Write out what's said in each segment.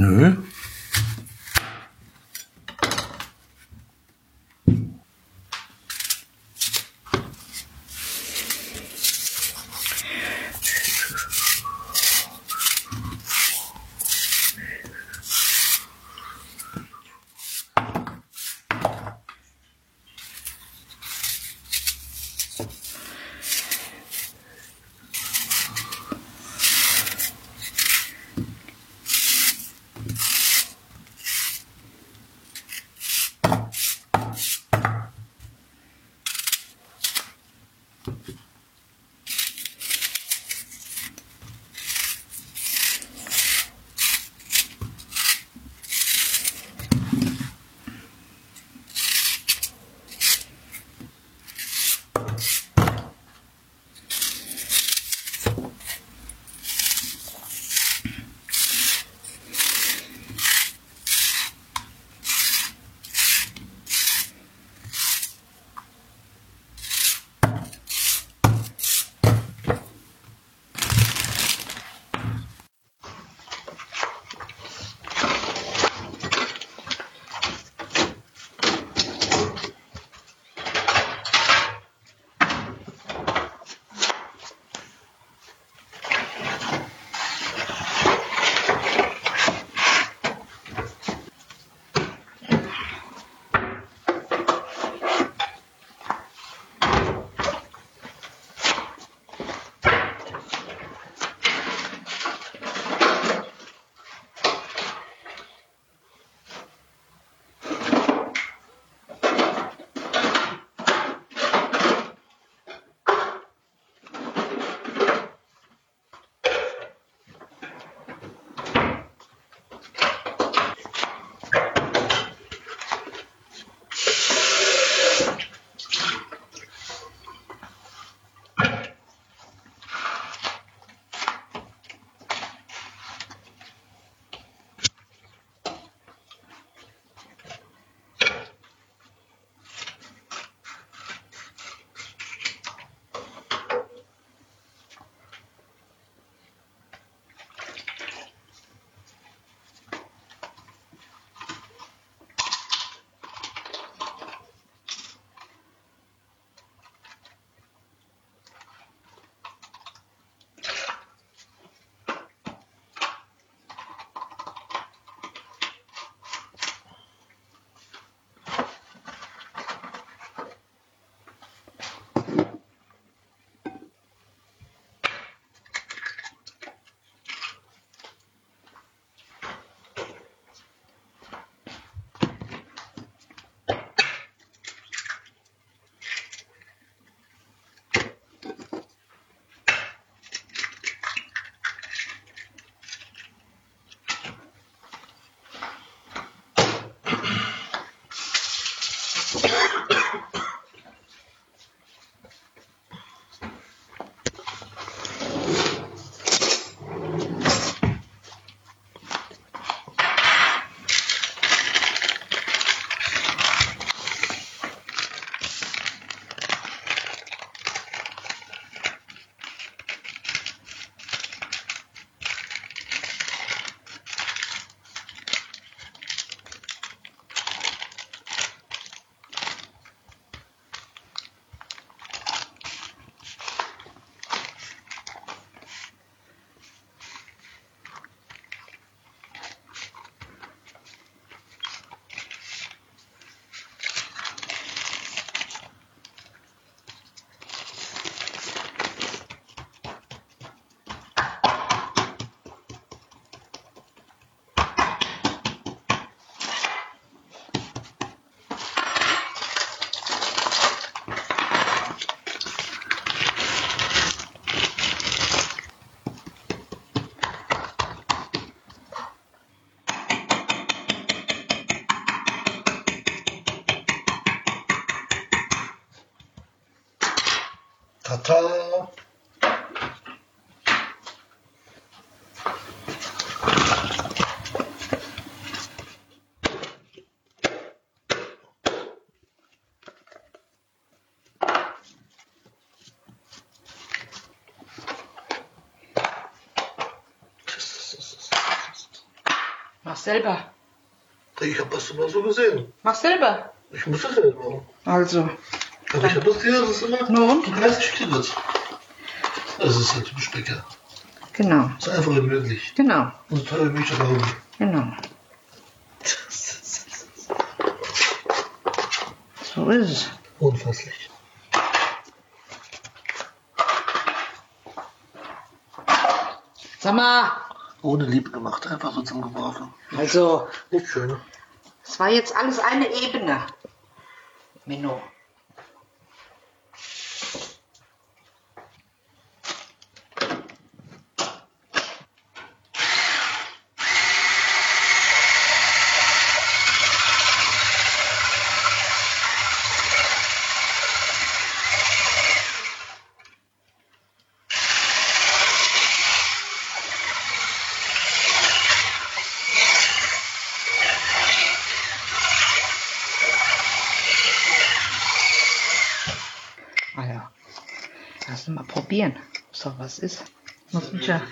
Nö. Tata! Mach selber. Ich habe das immer so gesehen. Mach selber. Ich muss es selber. Also. Aber ich habe das gesehen, das ist immer Na und? 30 Stück. Das ist halt typisch Bäcker. Genau. Ist einfach unmöglich. Genau. Und tolle Milchtrauben. Genau. So ist es. Unfasslich. Sag mal. Ohne Liebe gemacht, einfach so zum Geworfen. Also, Nicht schön. es war jetzt alles eine Ebene. Menno. Ah ja. Uns mal probieren. So, was ist? Muss ich ja.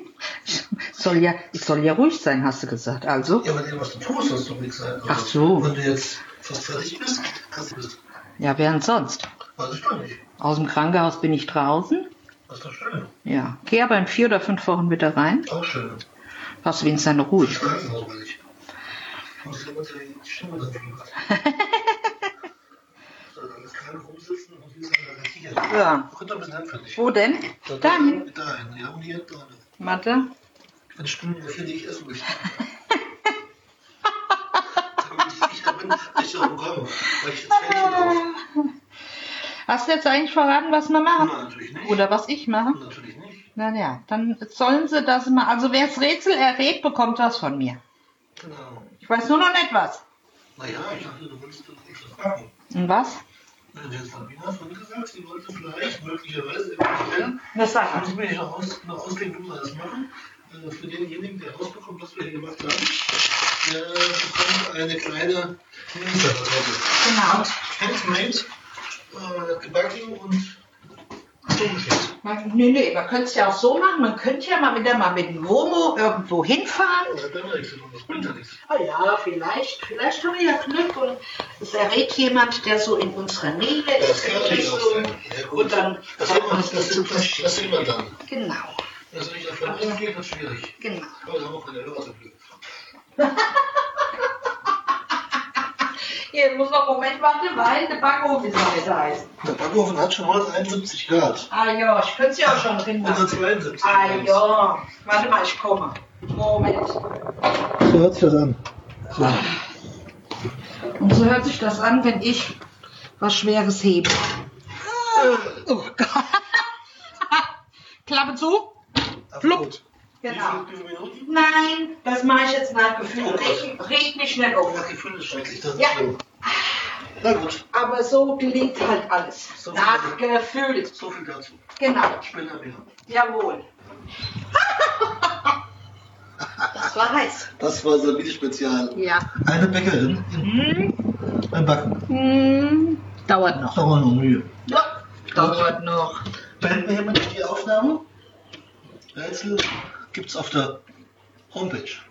soll ja, ich soll ja ruhig sein, hast du gesagt. Also, Ja, aber dem, was du tust, sollst du nichts sein. Ach so. Wenn du jetzt fast fertig bist, kannst du das. ja, denn sonst? Weiß ich doch nicht. Aus dem Krankenhaus bin ich draußen. Das ist doch schön. Ja. Geh aber in vier oder fünf Wochen wieder rein. Auch schön. Hast wenigstens eine Ruhe. Ich weiß es nicht. Ich muss jemand die Stimme rumsitzen und das ist hier. Ja. Ein bisschen. Wo denn? Dahin. Dahin, ja, und hier dran. Warte. Eine Stunde ungefähr, die ich essen möchte. Ich bin, ich auch komme. Weil ich das Fännchen auf. Hast du jetzt eigentlich verraten, was wir machen? Nein, natürlich nicht. Oder was ich mache? Natürlich nicht. Na ja, dann sollen sie das mal. Also wer das Rätsel errät, bekommt was von mir. Genau. Ich weiß nur noch nicht was. Naja, ich dachte, du wolltest das nicht so fragen. Und was? Jetzt Sabina von gesagt, sie wollte vielleicht möglicherweise eventuell, Das ich mir noch, aus, noch ausdenken, wie wir das machen, äh, für denjenigen, der rausbekommt, was wir hier gemacht haben, der bekommt eine kleine Minisalattorte. Genau. Handmade, äh, gebacken und nee, nee, man könnte es ja auch so machen. Man könnte ja mal wieder mal mit dem Womo irgendwo hinfahren. Das hat zu das bringt ja. Ah vielleicht. Vielleicht haben wir ja Glück und es errät jemand, der so in unserer Nähe Das ist. kann natürlich auch sein. Ja, gut. Und dann Das sieht man es das, dazu das, das, das sieht man dann. Genau, Wenn es nicht davon ausgeht, wird schwierig. genau. Aber da haben auch keine Hörer Glück. Hier, muss noch einen Moment warten, weil der Backofen ist heiß heiß. Der Backofen hat schon 171 Grad. Ah ja, ich könnte es ja auch schon drin machen. 172 Ah ja, warte mal, ich komme. Moment. So hört sich das an. So. Und so hört sich das an, wenn ich was Schweres hebe. Oh Gott. Klappe zu. Flupp. Genau. Wie viele Minuten? Nein, das mache ich jetzt nach Gefühl. Reg, reg mich nicht um. Das Gefühl ist schrecklich, das ist Ja. schlimm. Na gut, Aber so gelingt halt alles. So nach Gefühl. so viel dazu. Genau. Später mehr. Jawohl. das war heiß. Das war Sabine Spezial. Ja. Eine Bäckerin Hm, beim Backen. hm, dauert noch. Da war noch Mühe. Ja, dauert noch. Beenden wir hiermit die Aufnahme. Rätsel gibt's auf der Homepage.